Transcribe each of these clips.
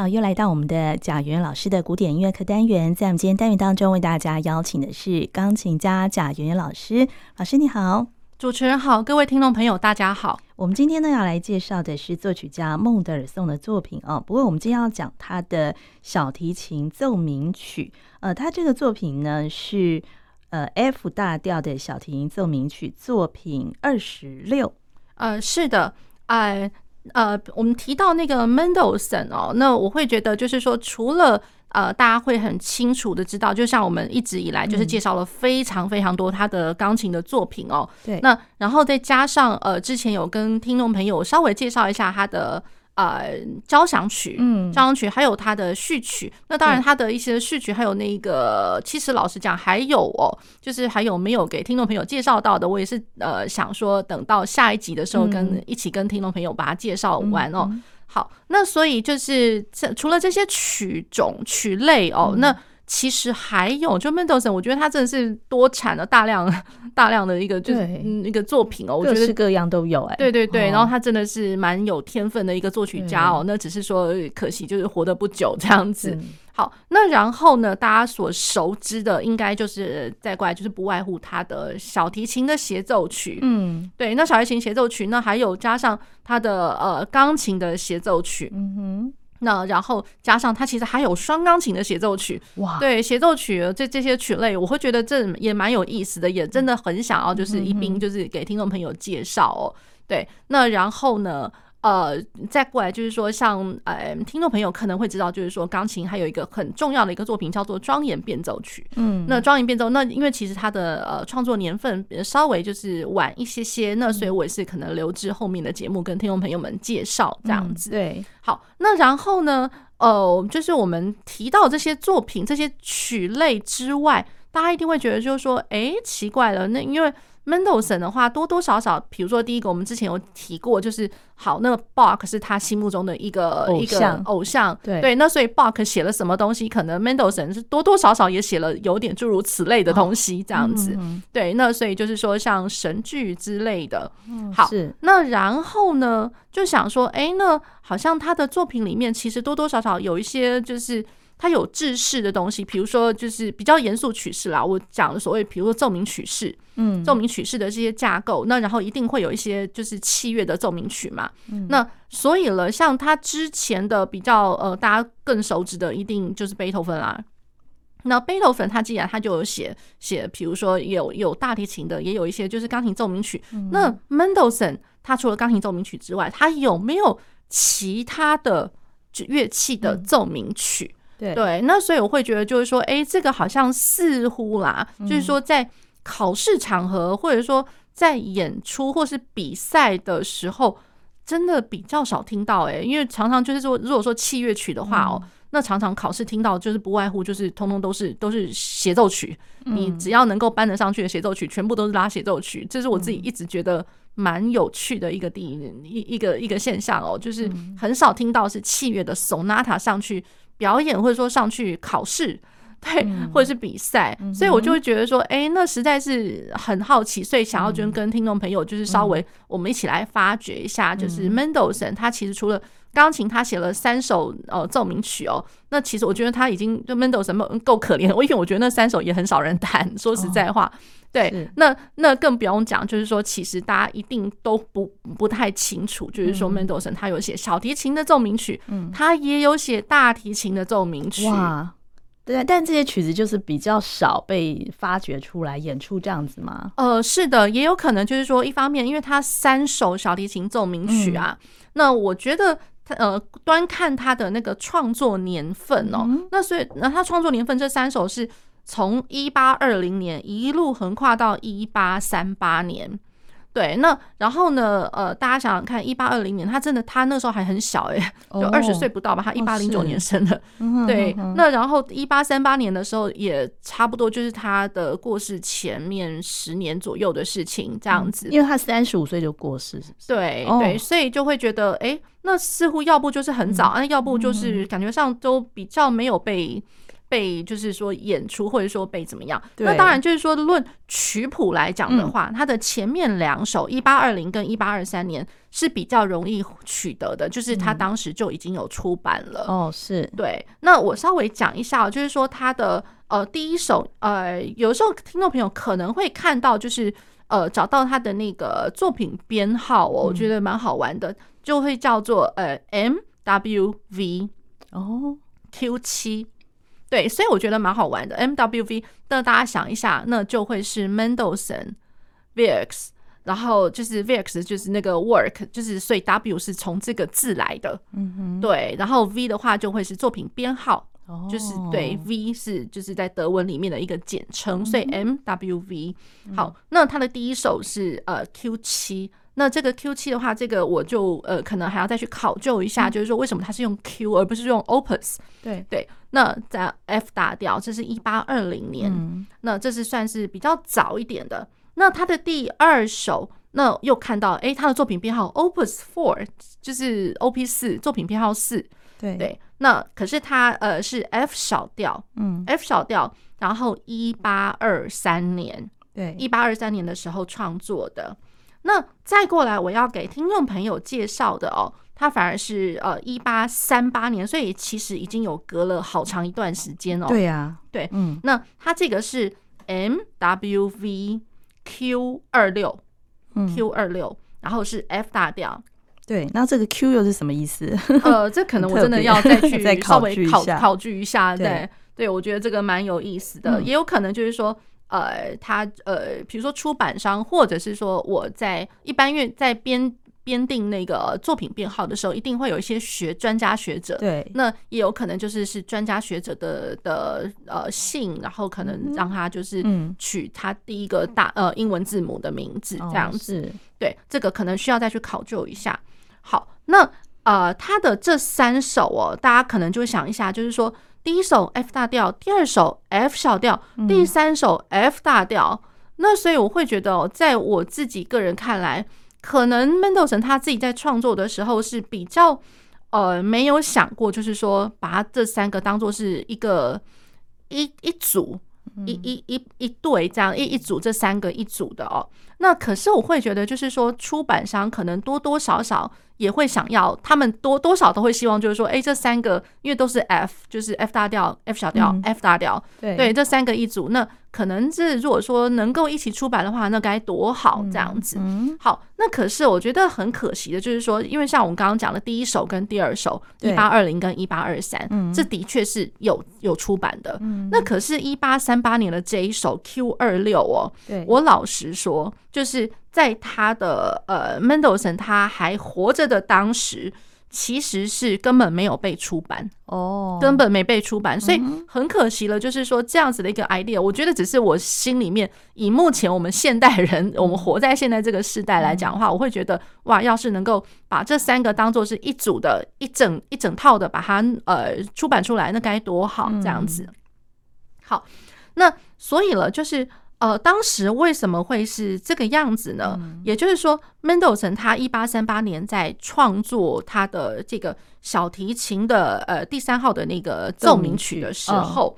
好，又来到我们的贾圆老师的古典音乐课单元，在我们今天单元当中，为大家邀请的是钢琴家贾圆圆老师。老师你好，主持人好，各位听众朋友大家好。我们今天呢要来介绍的是作曲家孟德尔颂的作品哦。不过我们今天要讲他的小提琴奏鸣曲，呃，他这个作品呢是呃 F 大调的小提琴奏鸣曲作品二十六。呃，是的，哎、呃。呃，我们提到那个 Mendelssohn 哦，那我会觉得就是说，除了呃，大家会很清楚的知道，就像我们一直以来就是介绍了非常非常多他的钢琴的作品哦，对，那然后再加上呃，之前有跟听众朋友稍微介绍一下他的。呃，交响曲，嗯，交响曲还有他的序曲，那当然他的一些序曲还有那个，其实老实讲还有哦，就是还有没有给听众朋友介绍到的，我也是呃想说等到下一集的时候跟一起跟听众朋友把它介绍完哦。好，那所以就是这除了这些曲种曲类哦，那。其实还有，就 Mendelssohn，我觉得他真的是多产了大量大量的一个就是嗯一个作品哦，我觉得各样都有哎，对对对，然后他真的是蛮有天分的一个作曲家哦，那只是说可惜就是活得不久这样子。好，那然后呢，大家所熟知的应该就是再过来就是不外乎他的小提琴的协奏曲，嗯，对，那小提琴协奏曲，那还有加上他的呃钢琴的协奏曲，嗯哼。那然后加上它其实还有双钢琴的协奏曲，哇，对，协奏曲这这些曲类，我会觉得这也蛮有意思的，也真的很想要就是一并就是给听众朋友介绍哦，对，那然后呢？呃，再过来就是说，像呃，听众朋友可能会知道，就是说，钢琴还有一个很重要的一个作品叫做《庄严变奏曲》。嗯，那《庄严变奏》，那因为其实它的呃创作年份稍微就是晚一些些，那所以我也是可能留至后面的节目跟听众朋友们介绍这样子。对，好，那然后呢，呃，就是我们提到这些作品、这些曲类之外，大家一定会觉得就是说，哎，奇怪了，那因为。Mendelssohn 的话，多多少少，比如说第一个，我们之前有提过，就是好，那个 Bach 是他心目中的一个一个偶像，对。对，那所以 Bach 写了什么东西，可能 Mendelssohn 是多多少少也写了有点诸如此类的东西，这样子，对，那所以就是说像神剧之类的，好，那然后呢，就想说，哎，那好像他的作品里面其实多多少少有一些就是。它有制式的东西，比如说就是比较严肃曲式啦。我讲的所谓，比如说奏鸣曲式，嗯，奏鸣曲式的这些架构，那然后一定会有一些就是器乐的奏鸣曲嘛。嗯、那所以了，像他之前的比较呃，大家更熟知的，一定就是贝多芬啦。那贝多芬他既然他就有写写，比如说有有大提琴的，也有一些就是钢琴奏鸣曲。嗯、那 Mendelssohn 他除了钢琴奏鸣曲之外，他有没有其他的乐器的奏鸣曲？嗯对，对，那所以我会觉得，就是说，哎，这个好像似乎啦，就是说，在考试场合，或者说在演出或是比赛的时候，真的比较少听到，哎，因为常常就是说，如果说器乐曲的话哦，那常常考试听到就是不外乎就是通通都是都是协奏曲，你只要能够搬得上去的协奏曲，全部都是拉协奏曲，这是我自己一直觉得蛮有趣的一个地一一一个一个现象哦，就是很少听到是器乐的 sonata 上去。表演或者说上去考试，对，或者是比赛，嗯、所以我就会觉得说，哎、欸，那实在是很好奇，所以想要就跟听众朋友就是稍微我们一起来发掘一下，就是 Mendelssohn 他其实除了钢琴，他写了三首呃奏鸣曲哦，那其实我觉得他已经就 Mendelssohn 够可怜，我因为我觉得那三首也很少人弹，说实在话。哦对，那那更不用讲，就是说，其实大家一定都不不太清楚，就是说，Mendelssohn 他有写小提琴的奏鸣曲，嗯，他也有写大提琴的奏鸣曲，哇，对，但这些曲子就是比较少被发掘出来演出这样子吗？呃，是的，也有可能就是说，一方面，因为他三首小提琴奏鸣曲啊，嗯、那我觉得他呃，端看他的那个创作年份哦，嗯、那所以那他创作年份这三首是。从一八二零年一路横跨到一八三八年，对，那然后呢？呃，大家想想看，一八二零年，他真的他那时候还很小哎、欸，就二十岁不到吧？他一八零九年生的，对。那然后一八三八年的时候，也差不多就是他的过世前面十年左右的事情，这样子。因为他三十五岁就过世，是不是？对对，所以就会觉得，哎，那似乎要不就是很早，那要不就是感觉上都比较没有被。被就是说演出，或者说被怎么样？那当然就是说，论曲谱来讲的话，它的前面两首一八二零跟一八二三年是比较容易取得的，就是它当时就已经有出版了。哦，是对。那我稍微讲一下，就是说它的呃第一首呃，有时候听众朋友可能会看到，就是呃找到它的那个作品编号哦，我觉得蛮好玩的，就会叫做呃 M W V 哦 Q 七。对，所以我觉得蛮好玩的。MWV，那大家想一下，那就会是 Mendelssohn Werks，然后就是 Werks 就是那个 work，就是所以 W 是从这个字来的。嗯哼，对，然后 V 的话就会是作品编号，哦、就是对 V 是就是在德文里面的一个简称，所以 MWV。好，那它的第一首是呃 Q 七。那这个 Q 七的话，这个我就呃可能还要再去考究一下，嗯、就是说为什么它是用 Q 而不是用 Opus？对对。那在 F 大调，这是一八二零年，嗯、那这是算是比较早一点的。那他的第二首，那又看到哎，他的作品编号 Opus Four，就是 OP 四，作品编号四。对对。那可是它呃是 F 小调，嗯，F 小调，然后一八二三年，对，一八二三年的时候创作的。那再过来，我要给听众朋友介绍的哦，它反而是呃一八三八年，所以其实已经有隔了好长一段时间哦。对呀，对，嗯，那它这个是 M W V Q 二六，Q 二六，然后是 F 大调。对，那这个 Q 又是什么意思？呃，这可能我真的要再去稍微考考据一下。对，对，我觉得这个蛮有意思的，也有可能就是说。呃，他呃，比如说出版商，或者是说我在一般院在编编定那个作品编号的时候，一定会有一些学专家学者，对，那也有可能就是是专家学者的的呃姓，然后可能让他就是取他第一个大呃英文字母的名字这样子，哦、对，这个可能需要再去考究一下。好，那呃，他的这三首哦，大家可能就想一下，就是说。第一首 F 大调，第二首 F 小调，第三首 F 大调。嗯、那所以我会觉得，在我自己个人看来，可能 Mendelssohn 他自己在创作的时候是比较呃没有想过，就是说把这三个当做是一个一一组。一一一一对这样一一组这三个一组的哦，那可是我会觉得就是说出版商可能多多少少也会想要，他们多多少都会希望就是说，哎，这三个因为都是 F，就是 F 大调、F 小调、嗯、F 大调，对对，这三个一组那。可能是如果说能够一起出版的话，那该多好这样子。好，那可是我觉得很可惜的，就是说，因为像我们刚刚讲的第一首跟第二首，一八二零跟一八二三，这的确是有有出版的。那可是，一八三八年的这一首 Q 二六哦，我老实说，就是在他的呃 Mendelssohn 他还活着的当时。其实是根本没有被出版哦，oh. 根本没被出版，所以很可惜了。就是说这样子的一个 idea，我觉得只是我心里面以目前我们现代人，我们活在现在这个时代来讲的话，我会觉得哇，要是能够把这三个当做是一组的一整一整套的把它呃出版出来，那该多好这样子。好，那所以了，就是。呃，当时为什么会是这个样子呢？嗯、也就是说，Mendelssohn 他一八三八年在创作他的这个小提琴的呃第三号的那个奏鸣曲的时候，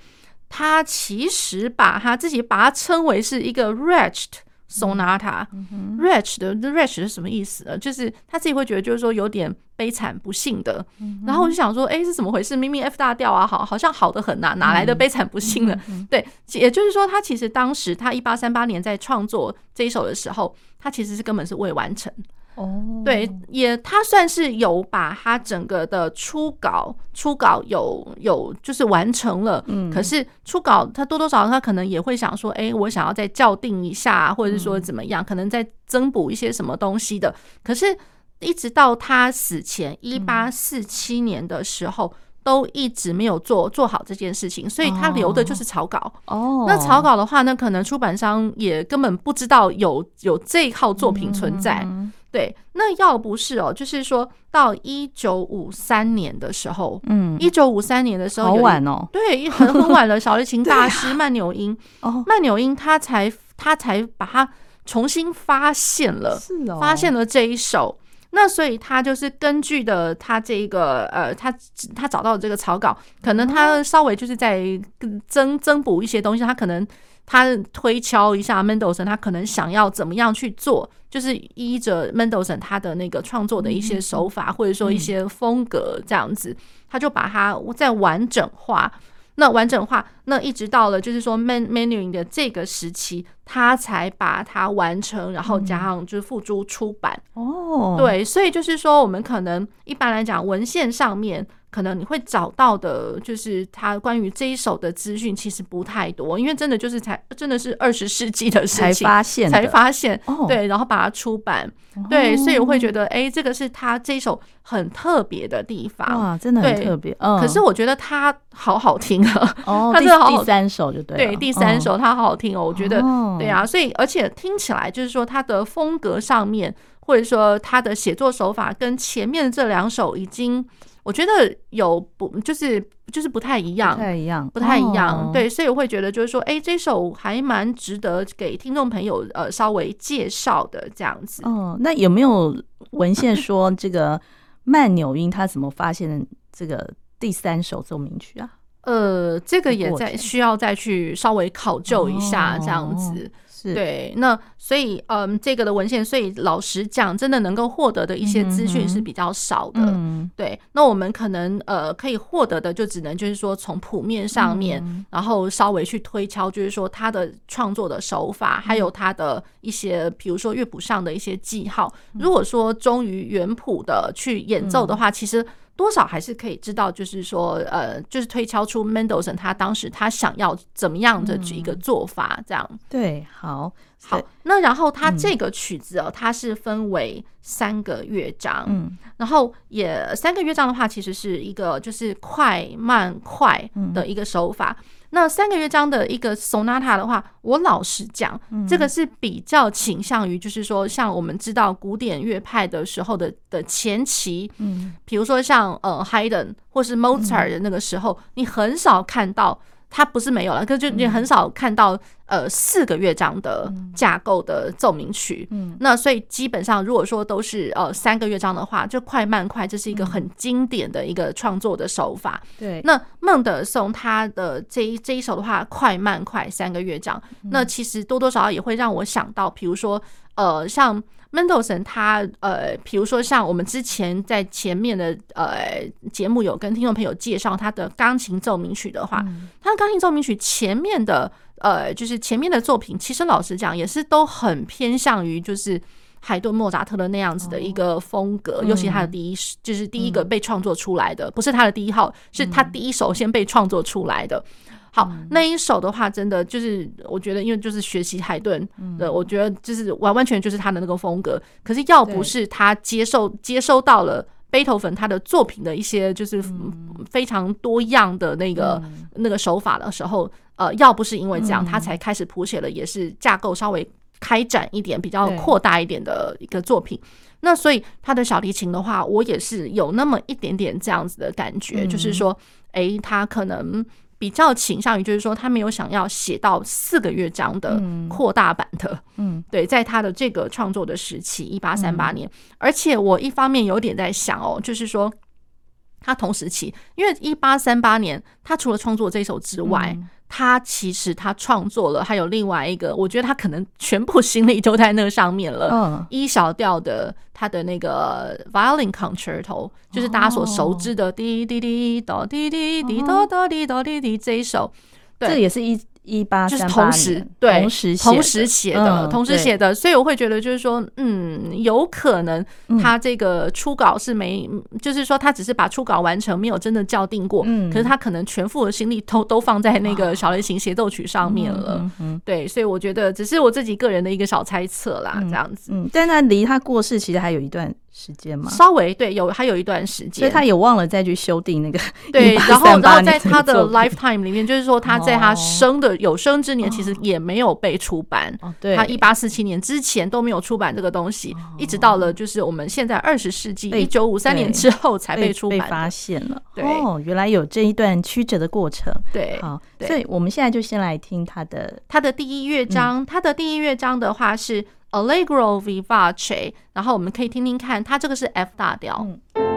他其实把他自己把它称为是一个 wretched sonata，wretched 的 wretched 是什么意思呢？就是他自己会觉得就是说有点悲惨不幸的。然后我就想说，哎，是怎么回事？明明 F 大调啊，好，好像好的很呐，哪来的悲惨不幸呢？对，也就是说，他其实当时他一八三八年在创作这一首的时候，他其实是根本是未完成。哦，对，也他算是有把他整个的初稿，初稿有有就是完成了，嗯，可是初稿他多多少少他可能也会想说，哎，我想要再校订一下，或者是说怎么样，可能再增补一些什么东西的。可是，一直到他死前一八四七年的时候，都一直没有做做好这件事情，所以他留的就是草稿。哦，那草稿的话呢，可能出版商也根本不知道有有这一套作品存在。对，那要不是哦，就是说到一九五三年的时候，嗯，一九五三年的时候，好晚哦，对，很很晚了。小提琴大师曼纽因，哦，曼纽因他才他才把它重新发现了，是哦，发现了这一首。那所以他就是根据的他这个呃，他他找到的这个草稿，可能他稍微就是在增增补一些东西，他可能他推敲一下 Mendelssohn，他可能想要怎么样去做，就是依着 Mendelssohn 他的那个创作的一些手法，或者说一些风格这样子，他就把它再完整化。那完整化，那一直到了就是说 men menuing 的这个时期，他才把它完成，然后加上就是付诸出版。哦，对，所以就是说，我们可能一般来讲，文献上面。可能你会找到的，就是他关于这一首的资讯其实不太多，因为真的就是才真的是二十世纪的事情才发现，才发现，对，然后把它出版，对，所以我会觉得，哎，这个是他这一首很特别的地方，哇，真的很特别。嗯，可是我觉得他好好听啊，哦，他真的好，第三首就对，对，第三首他好好听哦，我觉得，对啊，所以而且听起来就是说他的风格上面，或者说他的写作手法跟前面这两首已经。我觉得有不就是就是不太一样，不太一样，不太一样。对，所以我会觉得就是说，哎，这首还蛮值得给听众朋友呃稍微介绍的这样子。哦，那有没有文献说这个曼纽因他怎么发现这个第三首奏鸣曲啊？呃，这个也在需要再去稍微考究一下这样子。对，那所以嗯，这个的文献，所以老实讲，真的能够获得的一些资讯是比较少的。嗯、对，那我们可能呃可以获得的，就只能就是说从谱面上面，嗯、然后稍微去推敲，就是说他的创作的手法，还有他的一些，比如说乐谱上的一些记号。如果说忠于原谱的去演奏的话，其实。多少还是可以知道，就是说，呃，就是推敲出 Mendelssohn 他当时他想要怎么样的一个做法，这样。对，好，好。那然后他这个曲子哦，它是分为三个乐章，嗯，然后也三个乐章的话，其实是一个就是快慢快的一个手法。那三个乐章的一个 sonata 的话，我老实讲，这个是比较倾向于，就是说，像我们知道古典乐派的时候的的前期，嗯，比如说像呃 Haydn 或是 Mozart 的那个时候，你很少看到。它不是没有了，可是就你很少看到呃四个乐章的架构的奏鸣曲。嗯，那所以基本上如果说都是呃三个乐章的话，就快慢快，这是一个很经典的一个创作的手法。对，那孟德松他的这一这一首的话，快慢快三个乐章，那其实多多少少也会让我想到，比如说呃像。Mendelssohn 他呃，比如说像我们之前在前面的呃节目有跟听众朋友介绍他的钢琴奏鸣曲的话，嗯、他的钢琴奏鸣曲前面的呃，就是前面的作品，其实老实讲也是都很偏向于就是海顿、莫扎特的那样子的一个风格，哦、尤其他的第一就是第一个被创作出来的，嗯、不是他的第一号，是他第一首先被创作出来的。好，那一首的话，真的就是我觉得，因为就是学习海顿的，我觉得就是完完全就是他的那个风格。可是要不是他接受接收到了贝多芬他的作品的一些就是非常多样的那个那个手法的时候，呃，要不是因为这样，他才开始谱写了也是架构稍微开展一点、比较扩大一点的一个作品。那所以他的小提琴的话，我也是有那么一点点这样子的感觉，就是说，诶，他可能。比较倾向于就是说，他没有想要写到四个乐章的扩大版的，嗯，对，在他的这个创作的时期，一八三八年，而且我一方面有点在想哦，就是说，他同时期，因为一八三八年，他除了创作这首之外。他其实他创作了，还有另外一个，我觉得他可能全部心力都在那上面了。嗯一小调的他的那个 Violin Concerto，就是大家所熟知的滴滴滴哆滴滴滴哆哆滴哆滴滴这一首，对，这也是一。一八就是同时对同时同时写的同时写的，所以我会觉得就是说，嗯，有可能他这个初稿是没，就是说他只是把初稿完成，没有真的校订过。嗯，可是他可能全副的心力都都放在那个小提琴协奏曲上面了。嗯，对，所以我觉得只是我自己个人的一个小猜测啦，这样子。嗯，但那离他过世其实还有一段。时间吗？稍微对，有还有一段时间，所以他也忘了再去修订那个。对，然后然后在他的 lifetime 里面，就是说他在他生的的有生之年其实也没有被出版。哦，对，他一八四七年之前都没有出版这个东西，一直到了就是我们现在二十世纪一九五三年之后才被出版被发现了。对，哦，原来有这一段曲折的过程。对，好，所以我们现在就先来听他的他的第一乐章，他的第一乐章的话是 Allegro vivace，然后我们可以听听看，它这个是 F 大调。嗯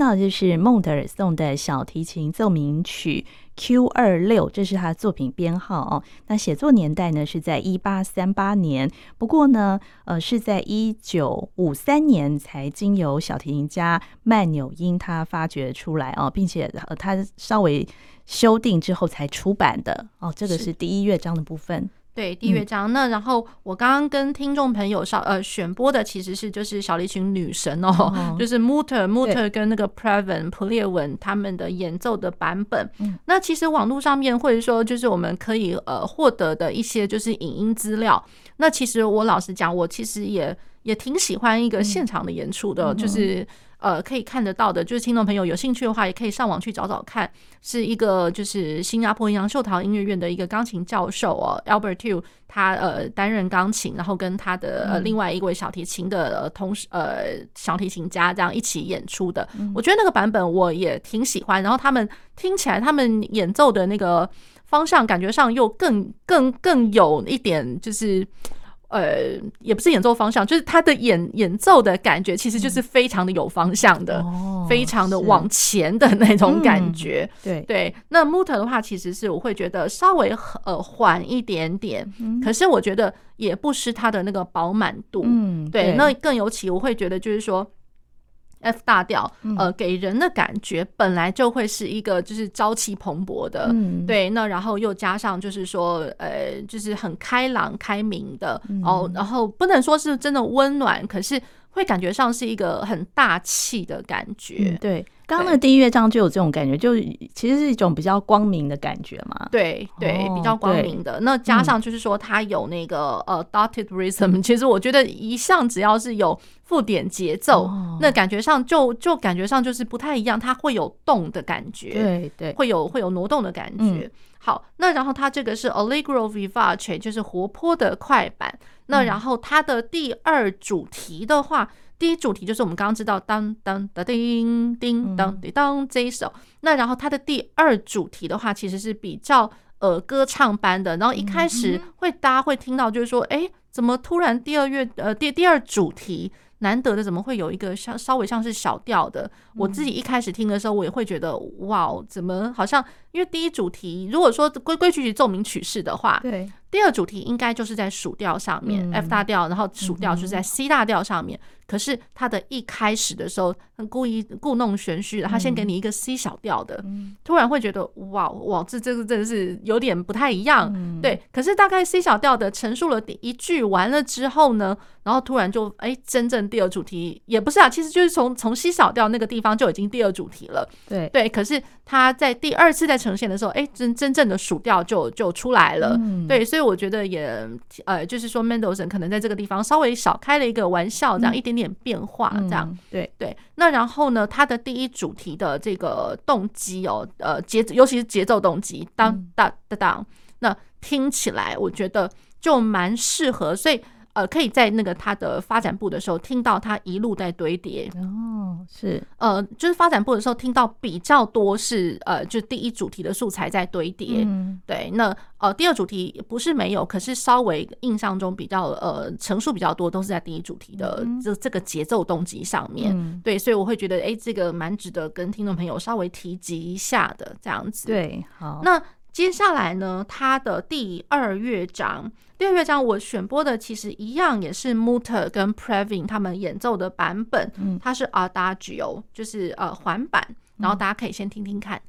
到的就是孟德尔颂的小提琴奏鸣曲 Q 二六，这是他的作品编号哦。那写作年代呢是在一八三八年，不过呢，呃，是在一九五三年才经由小提琴家曼纽因他发掘出来哦，并且呃他稍微修订之后才出版的哦。这个是第一乐章的部分。对，第一乐章。嗯、那然后我刚刚跟听众朋友稍呃选播的其实是就是小提琴女神哦，哦 就是 Mutter Mutter 跟那个 Previn 普列文他们的演奏的版本。嗯、那其实网络上面或者说就是我们可以呃获得的一些就是影音资料。那其实我老实讲，我其实也也挺喜欢一个现场的演出的，嗯、就是。呃，可以看得到的，就是听众朋友有兴趣的话，也可以上网去找找看，是一个就是新加坡杨秀桃音乐院的一个钢琴教授哦，Albert Tew，他呃担任钢琴，然后跟他的呃另外一位小提琴的同时呃小提琴家这样一起演出的，我觉得那个版本我也挺喜欢，然后他们听起来他们演奏的那个方向感觉上又更更更有一点就是。呃，也不是演奏方向，就是他的演演奏的感觉，其实就是非常的有方向的，嗯、非常的往前的那种感觉。嗯、对对，那 Mutter 的话，其实是我会觉得稍微呃缓一点点，嗯、可是我觉得也不失它的那个饱满度。嗯，对，对那更尤其我会觉得就是说。F 大调，呃，给人的感觉本来就会是一个就是朝气蓬勃的，嗯、对，那然后又加上就是说，呃，就是很开朗开明的，哦、嗯，然后不能说是真的温暖，可是会感觉上是一个很大气的感觉，嗯、对。刚刚那个第一乐章就有这种感觉，就其实是一种比较光明的感觉嘛。对对，比较光明的。那加上就是说，它有那个呃 dotted rhythm，其实我觉得一向只要是有附点节奏，那感觉上就就感觉上就是不太一样，它会有动的感觉。对对，会有会有挪动的感觉。好，那然后它这个是 allegro vivace，就是活泼的快板。那然后它的第二主题的话。第一主题就是我们刚刚知道当当的叮叮当叮当这一首，那然后它的第二主题的话，其实是比较呃歌唱般的，然后一开始会大家会听到就是说，哎，怎么突然第二乐呃第第二主题难得的怎么会有一个像稍微像是小调的？我自己一开始听的时候，我也会觉得哇，怎么好像因为第一主题如果说规规矩矩奏鸣曲式的话，对。第二主题应该就是在属调上面，嗯，F 大调，然后属调就是在 C 大调上面。嗯、可是他的一开始的时候，故意故弄玄虚，他先给你一个 C 小调的，嗯、突然会觉得哇哇，这这个真的是有点不太一样。嗯、对，可是大概 C 小调的陈述了第一句完了之后呢，然后突然就哎，真正第二主题也不是啊，其实就是从从 C 小调那个地方就已经第二主题了。对对，可是他在第二次再呈现的时候，哎，真真正的属调就就出来了。嗯、对，所以。我觉得也呃，就是说，Mendelssohn 可能在这个地方稍微少开了一个玩笑，这样一点点变化，这样、对对。那然后呢，他的第一主题的这个动机哦，呃节，尤其是节奏动机，当当当当，那听起来我觉得就蛮适合，所以。呃，可以在那个他的发展部的时候听到他一路在堆叠。哦，是。呃，就是发展部的时候听到比较多是呃，就第一主题的素材在堆叠，嗯，对，那呃第二主题不是没有，可是稍微印象中比较呃成数比较多都是在第一主题的这这个节奏动机上面，嗯、对，所以我会觉得哎、欸，这个蛮值得跟听众朋友稍微提及一下的这样子，对，好，那。接下来呢，他的第二乐章，第二乐章我选播的其实一样，也是 Mutter 跟 Previn 他们演奏的版本，它是 Adagio，就是呃环版，然后大家可以先听听看。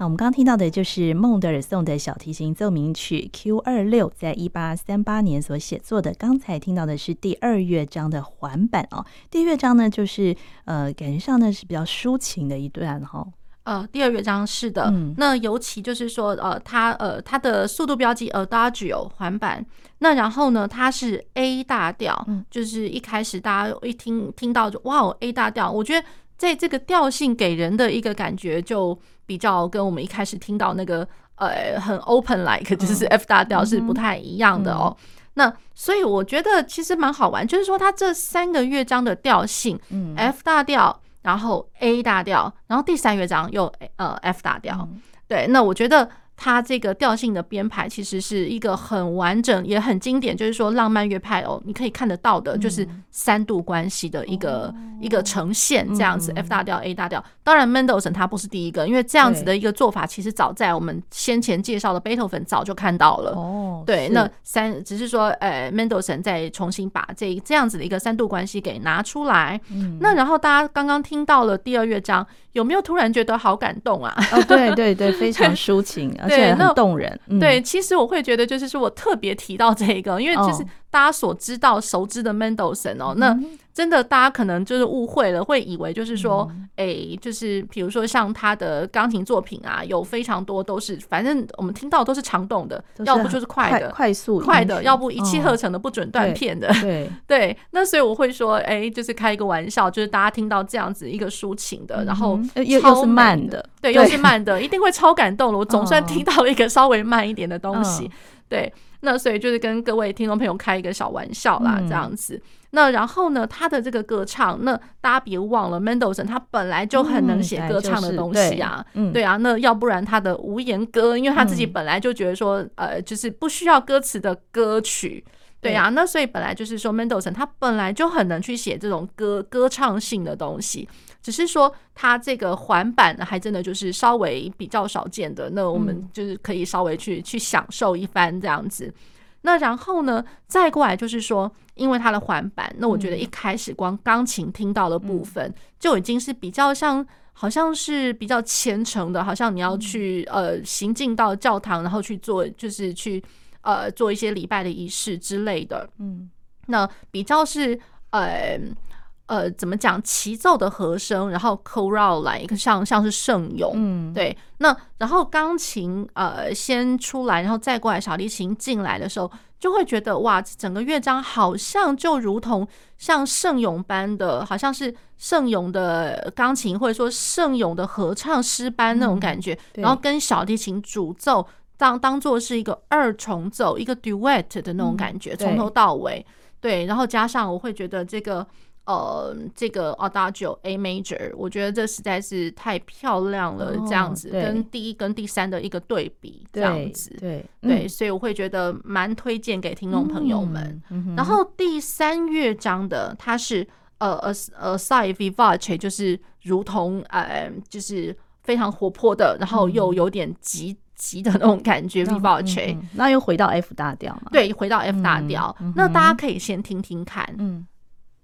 好，我们刚刚听到的就是孟德尔颂的小提琴奏鸣曲 Q 二六，在一八三八年所写作的。刚才听到的是第二乐章的环版哦。第一乐章呢，就是呃，感觉上呢是比较抒情的一段哈、哦。呃，第二乐章是的，嗯、那尤其就是说，呃，它呃它的速度标记 Adagio 环版，那然后呢，它是 A 大调，嗯、就是一开始大家一听听到就哇哦，A 大调，我觉得在这个调性给人的一个感觉就。比较跟我们一开始听到那个呃很 open like 就是 F 大调是不太一样的哦。那所以我觉得其实蛮好玩，就是说它这三个乐章的调性嗯，F 大调，然后 A 大调，然后第三乐章又呃 F 大调。对，那我觉得。它这个调性的编排其实是一个很完整也很经典，就是说浪漫乐派哦，你可以看得到的，就是三度关系的一个、嗯、一个呈现，这样子、嗯、F 大调 A 大调。当然，Mendelssohn 他不是第一个，因为这样子的一个做法，其实早在我们先前介绍的贝多芬早就看到了。哦，对，那三只是说，呃，Mendelssohn 再重新把这这样子的一个三度关系给拿出来。嗯，那然后大家刚刚听到了第二乐章。有没有突然觉得好感动啊？哦，对对对，非常抒情，而且很动人。对，其实我会觉得，就是说我特别提到这个，因为就是。大家所知道、熟知的 Mendelssohn 哦，那真的大家可能就是误会了，会以为就是说，哎，就是比如说像他的钢琴作品啊，有非常多都是，反正我们听到都是长动的，要不就是快的，快速快的，要不一气呵成的，不准断片的。对对，那所以我会说，哎，就是开一个玩笑，就是大家听到这样子一个抒情的，然后又又是慢的，对，又是慢的，一定会超感动了。我总算听到了一个稍微慢一点的东西，对。那所以就是跟各位听众朋友开一个小玩笑啦，这样子。嗯、那然后呢，他的这个歌唱，那大家别忘了，Mendelssohn 他本来就很能写歌唱的东西啊，嗯就是、对，对啊。那要不然他的无言歌，因为他自己本来就觉得说，嗯、呃，就是不需要歌词的歌曲。对呀、啊，那所以本来就是说，Mendelssohn 他本来就很能去写这种歌歌唱性的东西，只是说它这个环版还真的就是稍微比较少见的，那我们就是可以稍微去去享受一番这样子。那然后呢，再过来就是说，因为它的环板，那我觉得一开始光钢琴听到的部分就已经是比较像，好像是比较虔诚的，好像你要去呃行进到教堂，然后去做就是去。呃，做一些礼拜的仪式之类的，嗯，那比较是呃呃，怎么讲？齐奏的和声，然后 chorale 来一个像像是圣咏，嗯，对。那然后钢琴呃先出来，然后再过来小提琴进来的时候，就会觉得哇，整个乐章好像就如同像圣咏般的，好像是圣咏的钢琴或者说圣咏的合唱诗班那种感觉，嗯、然后跟小提琴主奏。当当做是一个二重奏，一个 duet 的那种感觉，从、嗯、头到尾，对，然后加上我会觉得这个呃，这个 Adagio A major，我觉得这实在是太漂亮了，这样子、哦、跟第一跟第三的一个对比，这样子，对对，对，所以我会觉得蛮推荐给听众朋友们。嗯、然后第三乐章的它是呃呃呃 assai vivace，就是如同呃就是非常活泼的，然后又有点急。急的那种感觉，vivace，那又回到 F 大调嘛？对，回到 F 大调。那大家可以先听听看，嗯，